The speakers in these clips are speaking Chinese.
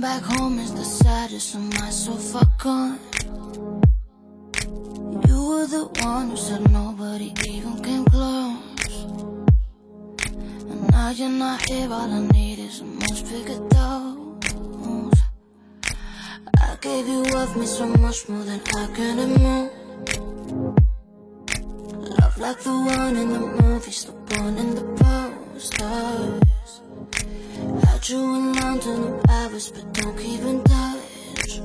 Back home is the saddest of my so far gone. You were the one who said nobody even came close. And now you're not here, all I need is a much bigger dose. I gave you of me so much more than I can admit Love like the one in the movies, the one in the posters. Had you in London or Paris, but don't keep in touch.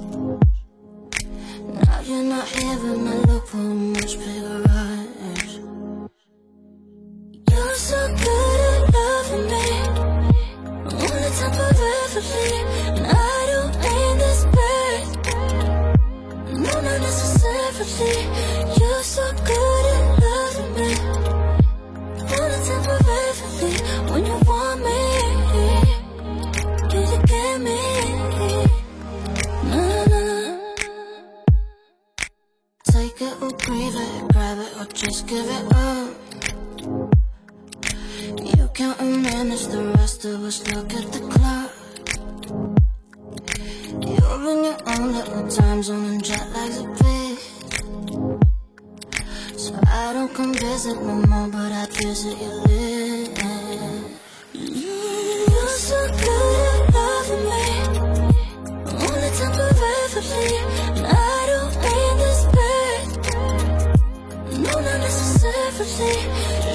Now you're not here, and I Take it or breathe it, grab it or just give it up. You can't manage the rest of us. Look at the clock. You're in your own little time zone and jet lag's a bitch. So I don't come visit no more, but I visit your lips. You're so good at loving me, only temporarily, and I 谁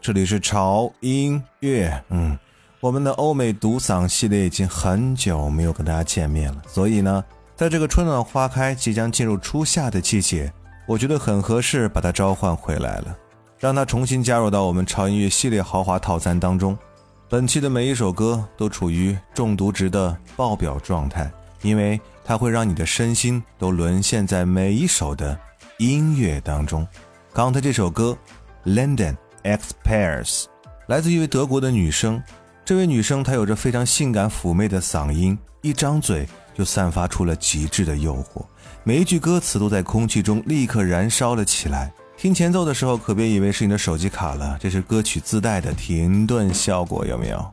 这里是潮音乐。嗯，我们的欧美独嗓系列已经很久没有跟大家见面了，所以呢，在这个春暖花开、即将进入初夏的季节，我觉得很合适把它召唤回来了，让它重新加入到我们潮音乐系列豪华套餐当中。本期的每一首歌都处于中毒值的爆表状态，因为它会让你的身心都沦陷在每一首的音乐当中。刚才这首歌《London X Pairs》来自一位德国的女生，这位女生她有着非常性感妩媚的嗓音，一张嘴就散发出了极致的诱惑，每一句歌词都在空气中立刻燃烧了起来。听前奏的时候，可别以为是你的手机卡了，这是歌曲自带的停顿效果，有没有？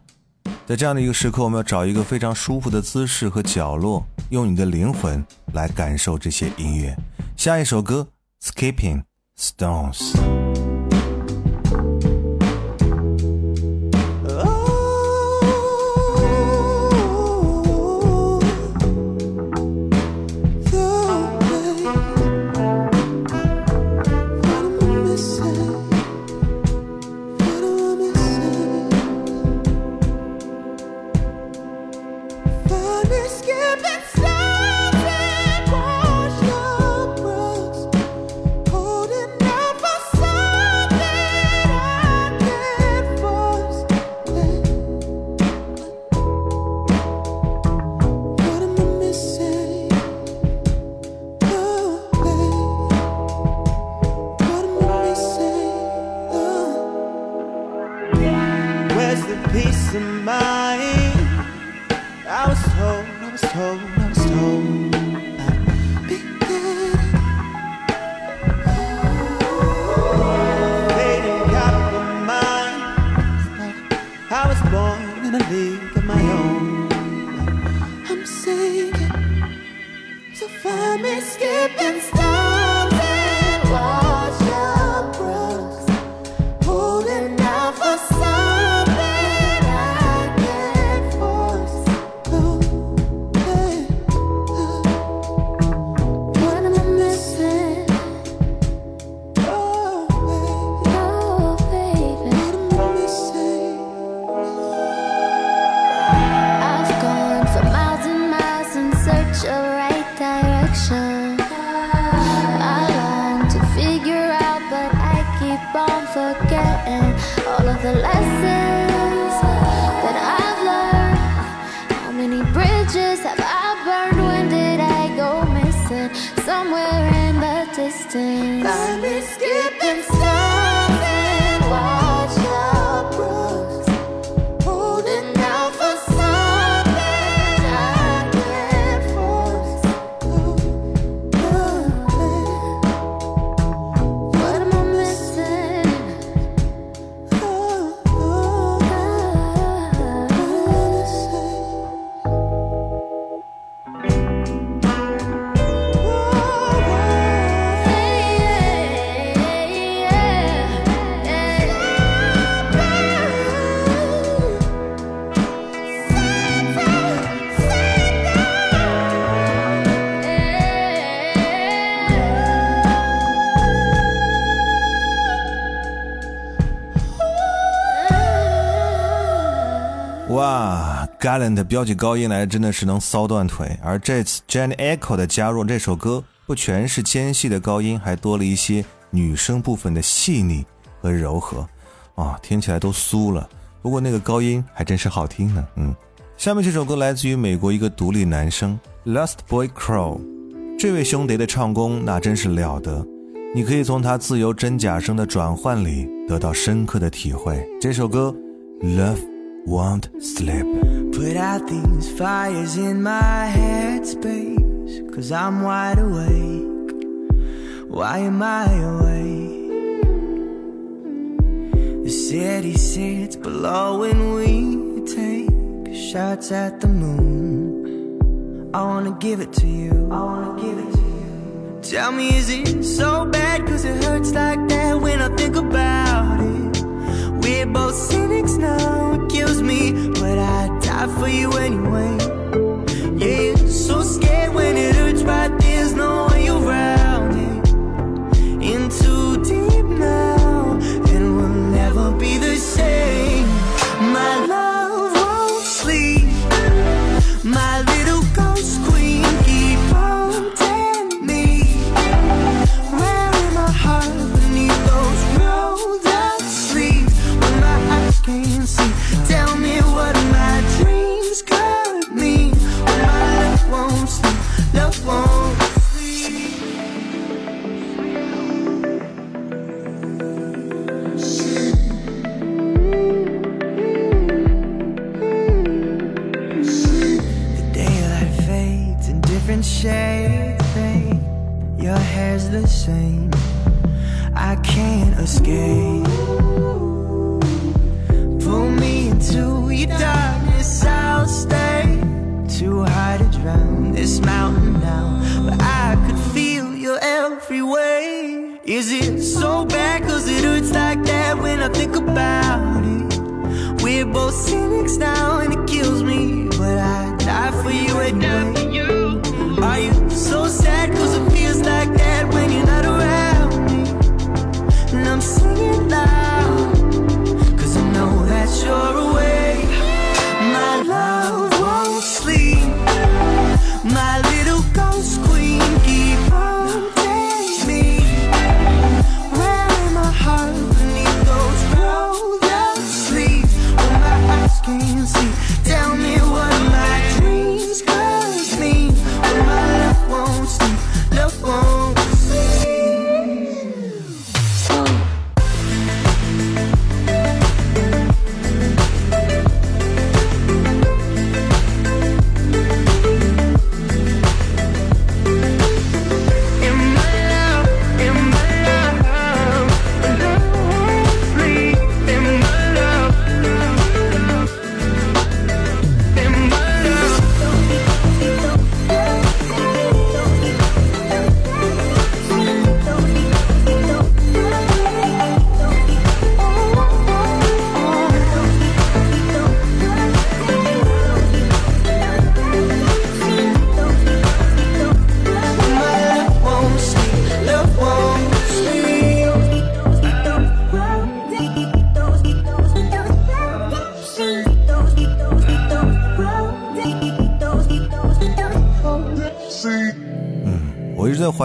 在这样的一个时刻，我们要找一个非常舒服的姿势和角落，用你的灵魂来感受这些音乐。下一首歌《Skipping Stones》。I was told, I was told. Bye. 哇，Gallant 飙起高音来真的是能骚断腿，而这次 Jenny Echo 的加入，这首歌不全是尖细的高音，还多了一些女声部分的细腻和柔和，啊，听起来都酥了。不过那个高音还真是好听呢，嗯。下面这首歌来自于美国一个独立男声 Last Boy Crow，这位兄弟的唱功那真是了得，你可以从他自由真假声的转换里得到深刻的体会。这首歌 Love Won't Sleep。Put out these fires in my headspace. Cause I'm wide awake. Why am I awake? The city sits below and we take shots at the moon. I wanna give it to you. I wanna give it to you. Tell me, is it so bad? Cause it hurts like that when I think about it. We're both cynics now, it kills me, but I'd die for you anyway. Yeah, you're so scared when it hurts, but there's no way it. We're both cynics now and it kills me, but I die for you anyway.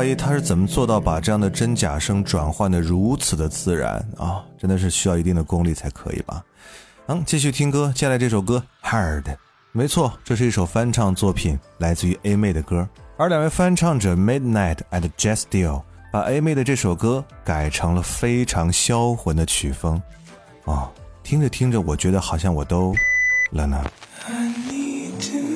疑他是怎么做到把这样的真假声转换的如此的自然啊！真的是需要一定的功力才可以吧？嗯，继续听歌，接下来这首歌《Hard》，没错，这是一首翻唱作品，来自于 A 妹的歌，而两位翻唱者 Midnight and Jazz Deal 把 A 妹的这首歌改成了非常销魂的曲风，哦，听着听着，我觉得好像我都了呢。What's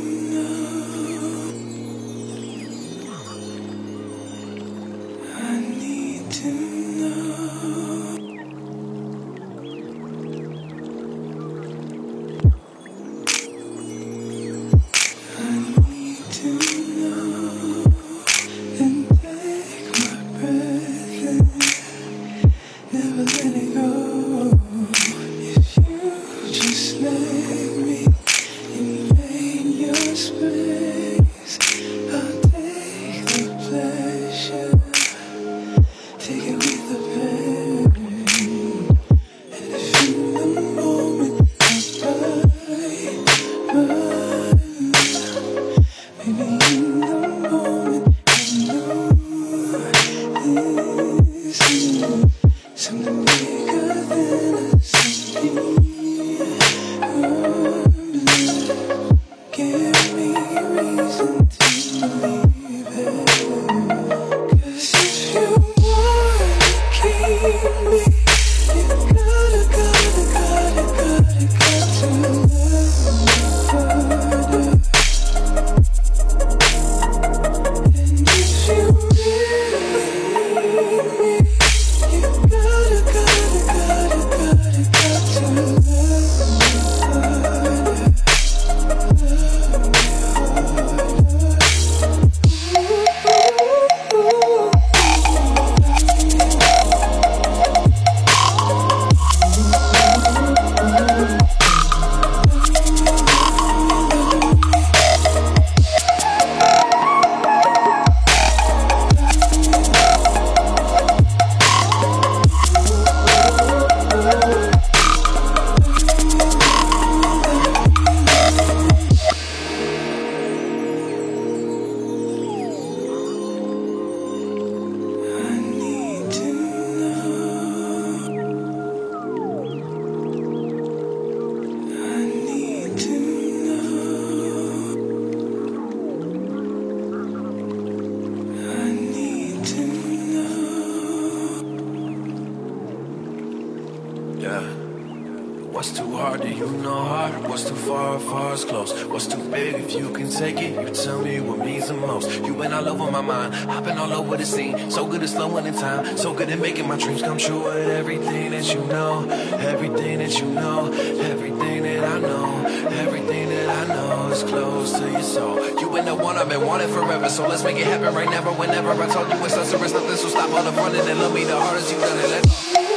hard, do you know hard? What's too far, far is close? What's too big, if you can take it, you tell me what means the most. You been all over my mind, I've been all over the scene. So good at slowing in time, so good at making my dreams come true. With everything that you know, everything that you know, everything that I know, everything that I know is close to your soul. You been the one I've been wanting forever, so let's make it happen right now. Whenever I told you it's us, there is nothing, so stop all the front and love me the hardest you've done it. Let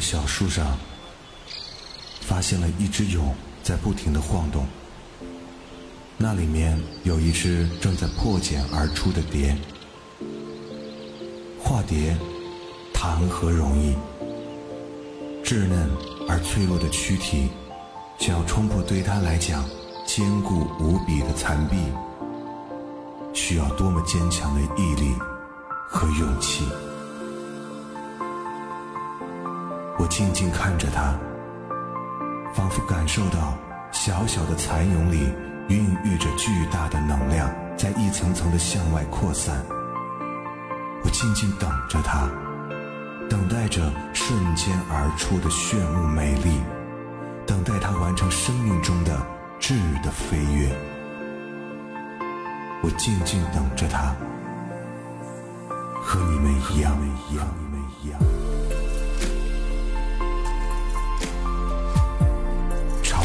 小树上发现了一只蛹，在不停的晃动。那里面有一只正在破茧而出的蝶，化蝶谈何容易？稚嫩而脆弱的躯体，想要冲破对他来讲坚固无比的残壁，需要多么坚强的毅力和勇气！我静静看着他，仿佛感受到小小的蚕蛹里孕育着巨大的能量。在一层层的向外扩散，我静静等着它，等待着瞬间而出的炫目美丽，等待它完成生命中的质的飞跃。我静静等着它，和你们一样，你们一样。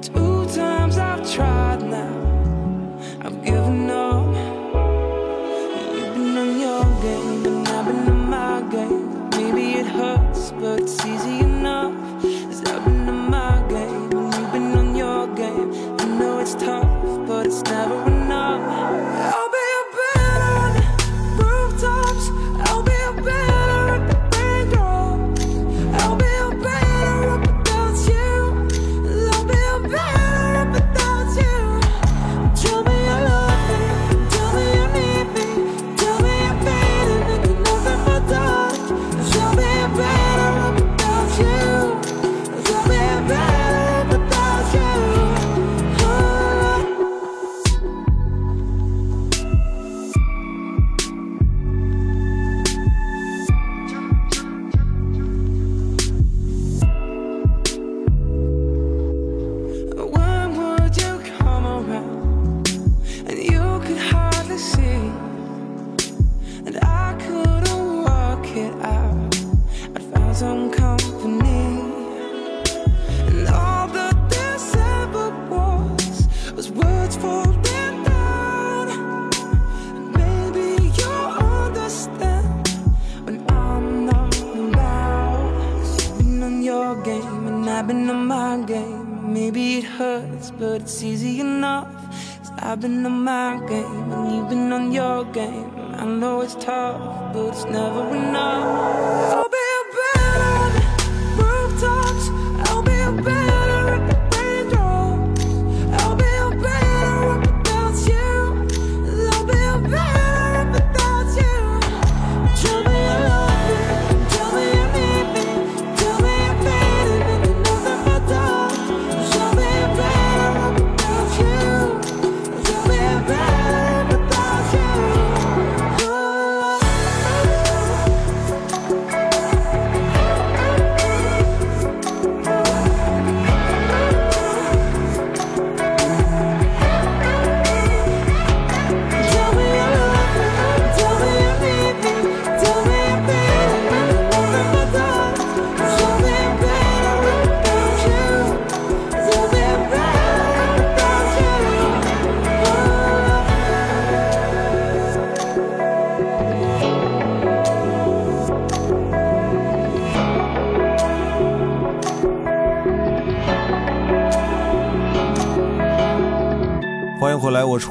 do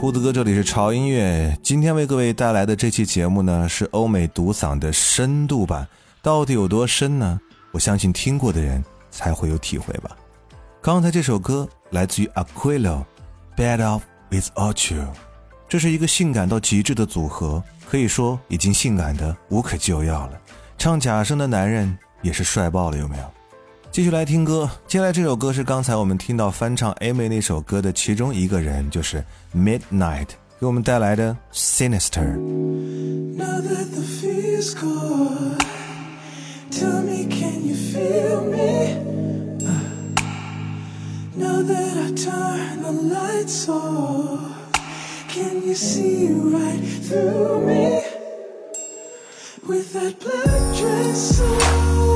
胡子哥，这里是潮音乐。今天为各位带来的这期节目呢，是欧美独嗓的深度版，到底有多深呢？我相信听过的人才会有体会吧。刚才这首歌来自于 Aquilo，《Bad Off Without You》，这是一个性感到极致的组合，可以说已经性感的无可救药了。唱假声的男人也是帅爆了，有没有？继续来听歌，接下来这首歌是刚才我们听到翻唱 A 妹那首歌的其中一个人，就是 Midnight 给我们带来的 Sinister。 Now that the fear's gone, tell me, can you feel me? Now that I turn the lights off, can you see right through me? With that black dress on,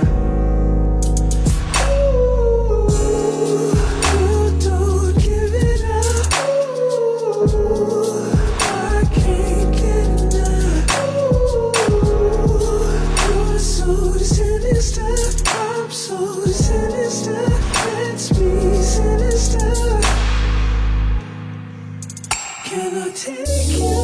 Can I take you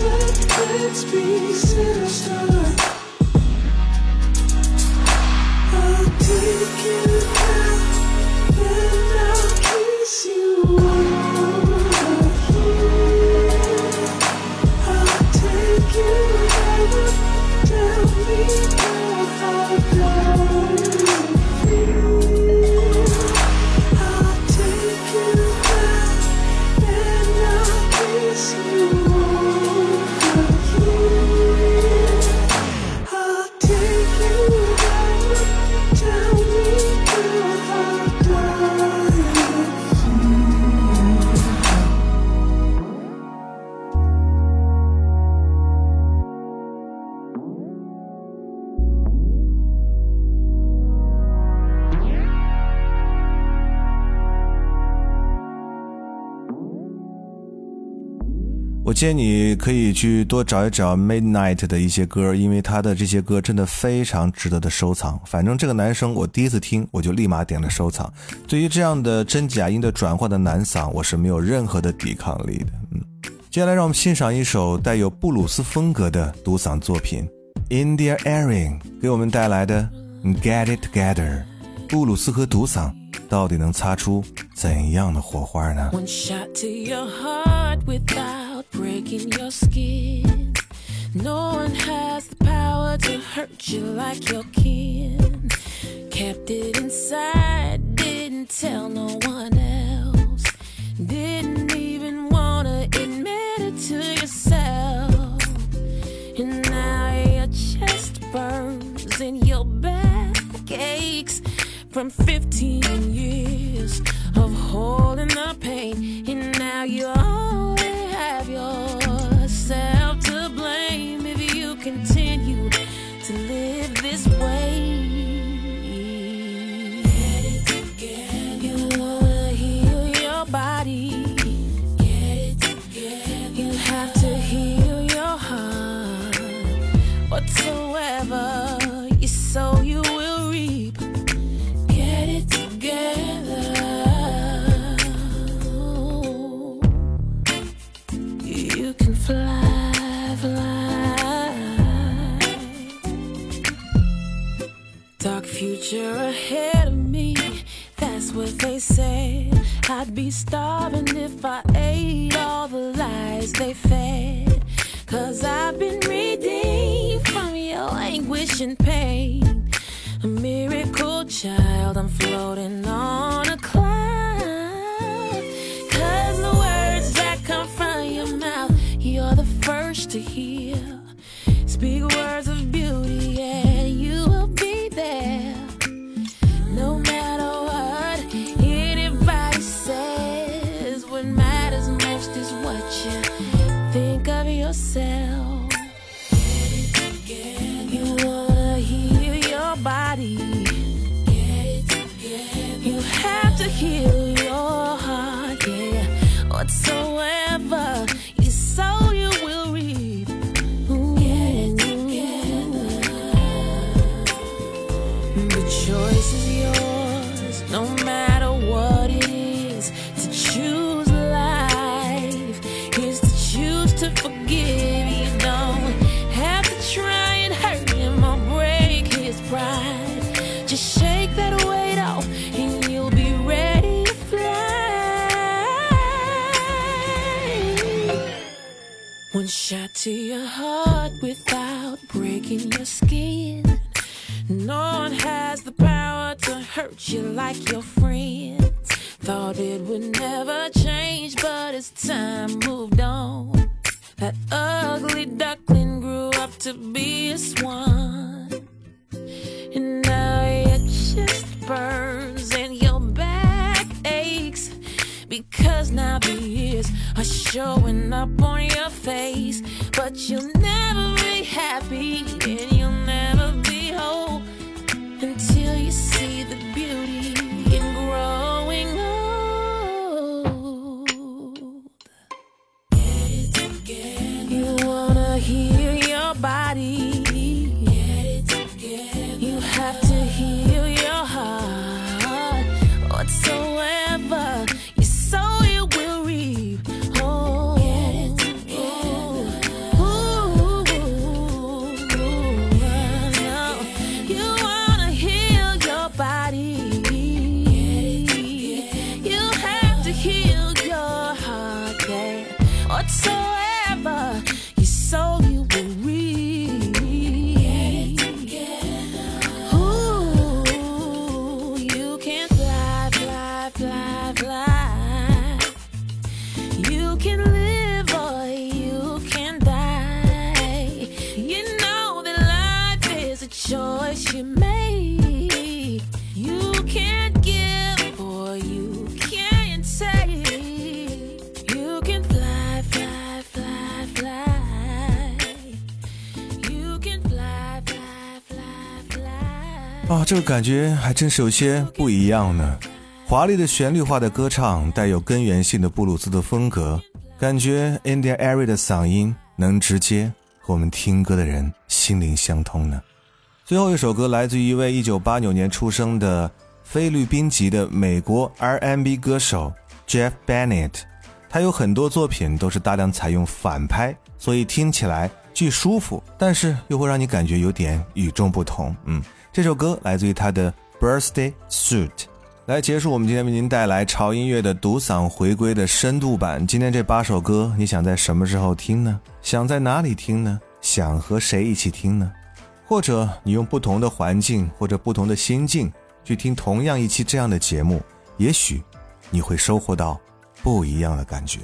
Let's be sinister. 建议你可以去多找一找 Midnight 的一些歌，因为他的这些歌真的非常值得的收藏。反正这个男生我第一次听，我就立马点了收藏。对于这样的真假音的转换的男嗓，我是没有任何的抵抗力的。嗯，接下来让我们欣赏一首带有布鲁斯风格的独嗓作品，India Airing 给我们带来的 Get It Together。布鲁斯和独嗓到底能擦出怎样的火花呢？One shot to your heart without breaking your skin. No one has the power to hurt you like your kin. Kept it inside, didn't tell no one else. Didn't even wanna admit it to yourself. And now your chest burns from 15 years of holding the pain. And now you only have yourself to blame if you continue to live this way. Yourself. Showing up on your face. But you'll never be happy 这个感觉还真是有些不一样呢。华丽的旋律化的歌唱，带有根源性的布鲁斯的风格，感觉 India Airy 的嗓音能直接和我们听歌的人心灵相通呢。最后一首歌来自于一位1989年出生的菲律宾籍的美国 R&B 歌手 Jeff Bennett，他有很多作品都是大量采用反拍，所以听起来既舒服，但是又会让你感觉有点与众不同。嗯，这首歌来自于他的 Birthday Suit。来结束我们今天为您带来潮音乐的独嗓回归的深度版。今天这八首歌，你想在什么时候听呢？想在哪里听呢？想和谁一起听呢？或者你用不同的环境或者不同的心境去听同样一期这样的节目，也许你会收获到不一样的感觉。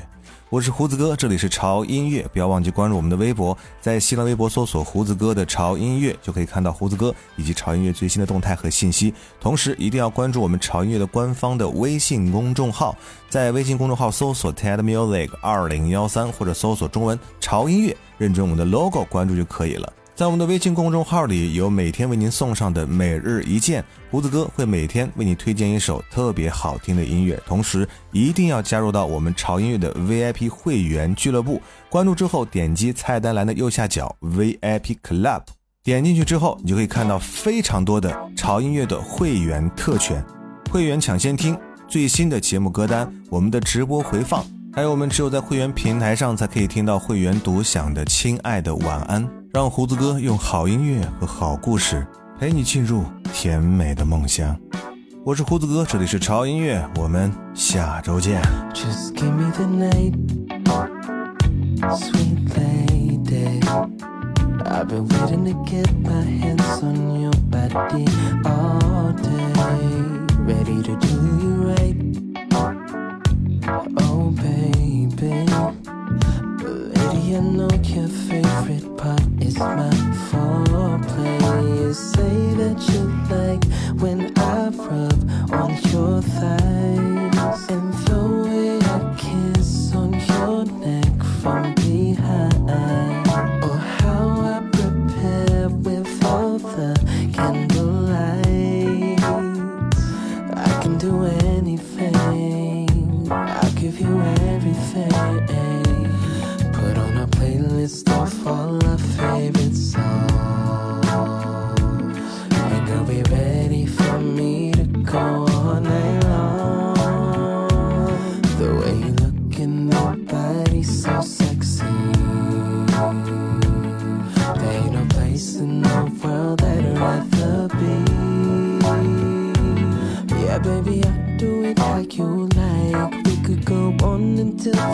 我是胡子哥，这里是潮音乐，不要忘记关注我们的微博，在新浪微博搜索“胡子哥的潮音乐”，就可以看到胡子哥以及潮音乐最新的动态和信息。同时，一定要关注我们潮音乐的官方的微信公众号，在微信公众号搜索 “TED Music 二零幺三”或者搜索中文“潮音乐”，认准我们的 logo 关注就可以了。在我们的微信公众号里有每天为您送上的每日一见，胡子哥会每天为你推荐一首特别好听的音乐，同时一定要加入到我们潮音乐的 VIP 会员俱乐部。关注之后，点击菜单栏的右下角 VIP Club，点进去之后，你就可以看到非常多的潮音乐的会员特权，会员抢先听最新的节目歌单，我们的直播回放。还有我们只有在会员平台上才可以听到会员独享的《亲爱的晚安》，让胡子哥用好音乐和好故事陪你进入甜美的梦乡。我是胡子哥，这里是潮音乐，我们下周见。Just give me the night, sweet lady. I've been waiting to get my hands on your body all day, ready to do you right. Oh, baby. Lady, I know your favorite part is my foreplay. You say that you like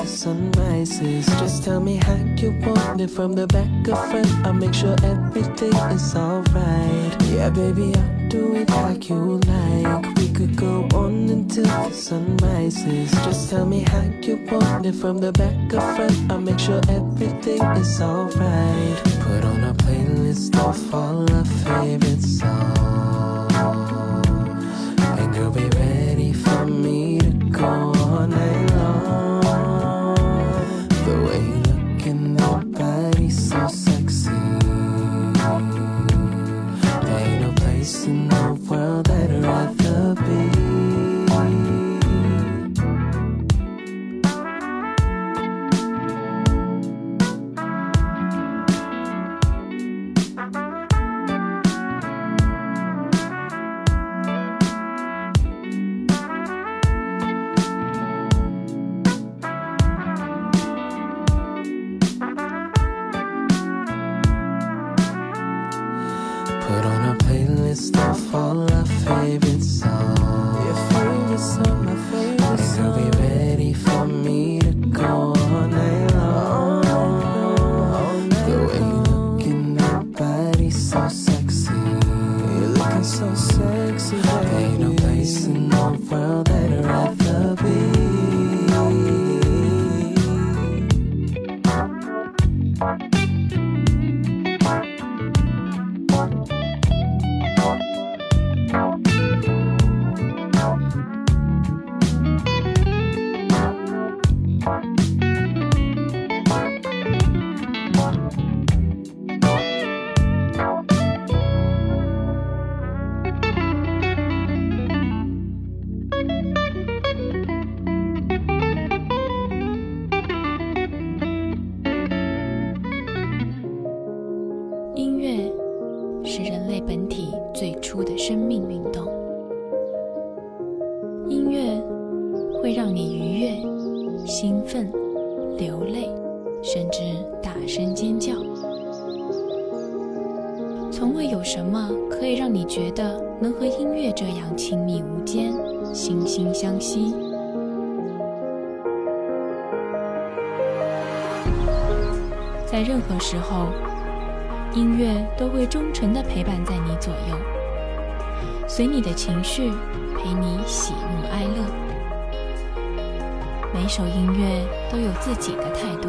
sunrises. Just tell me how you want it from the back or front. I'll make sure everything is alright. Yeah, baby, I'll do it like you like. We could go on until the sun rises. Just tell me how you want it from the back or front. I'll make sure everything is alright. Put on a playlist of all our favorite songs. And you'll be 会忠诚的陪伴在你左右，随你的情绪，陪你喜怒哀乐。每首音乐都有自己的态度，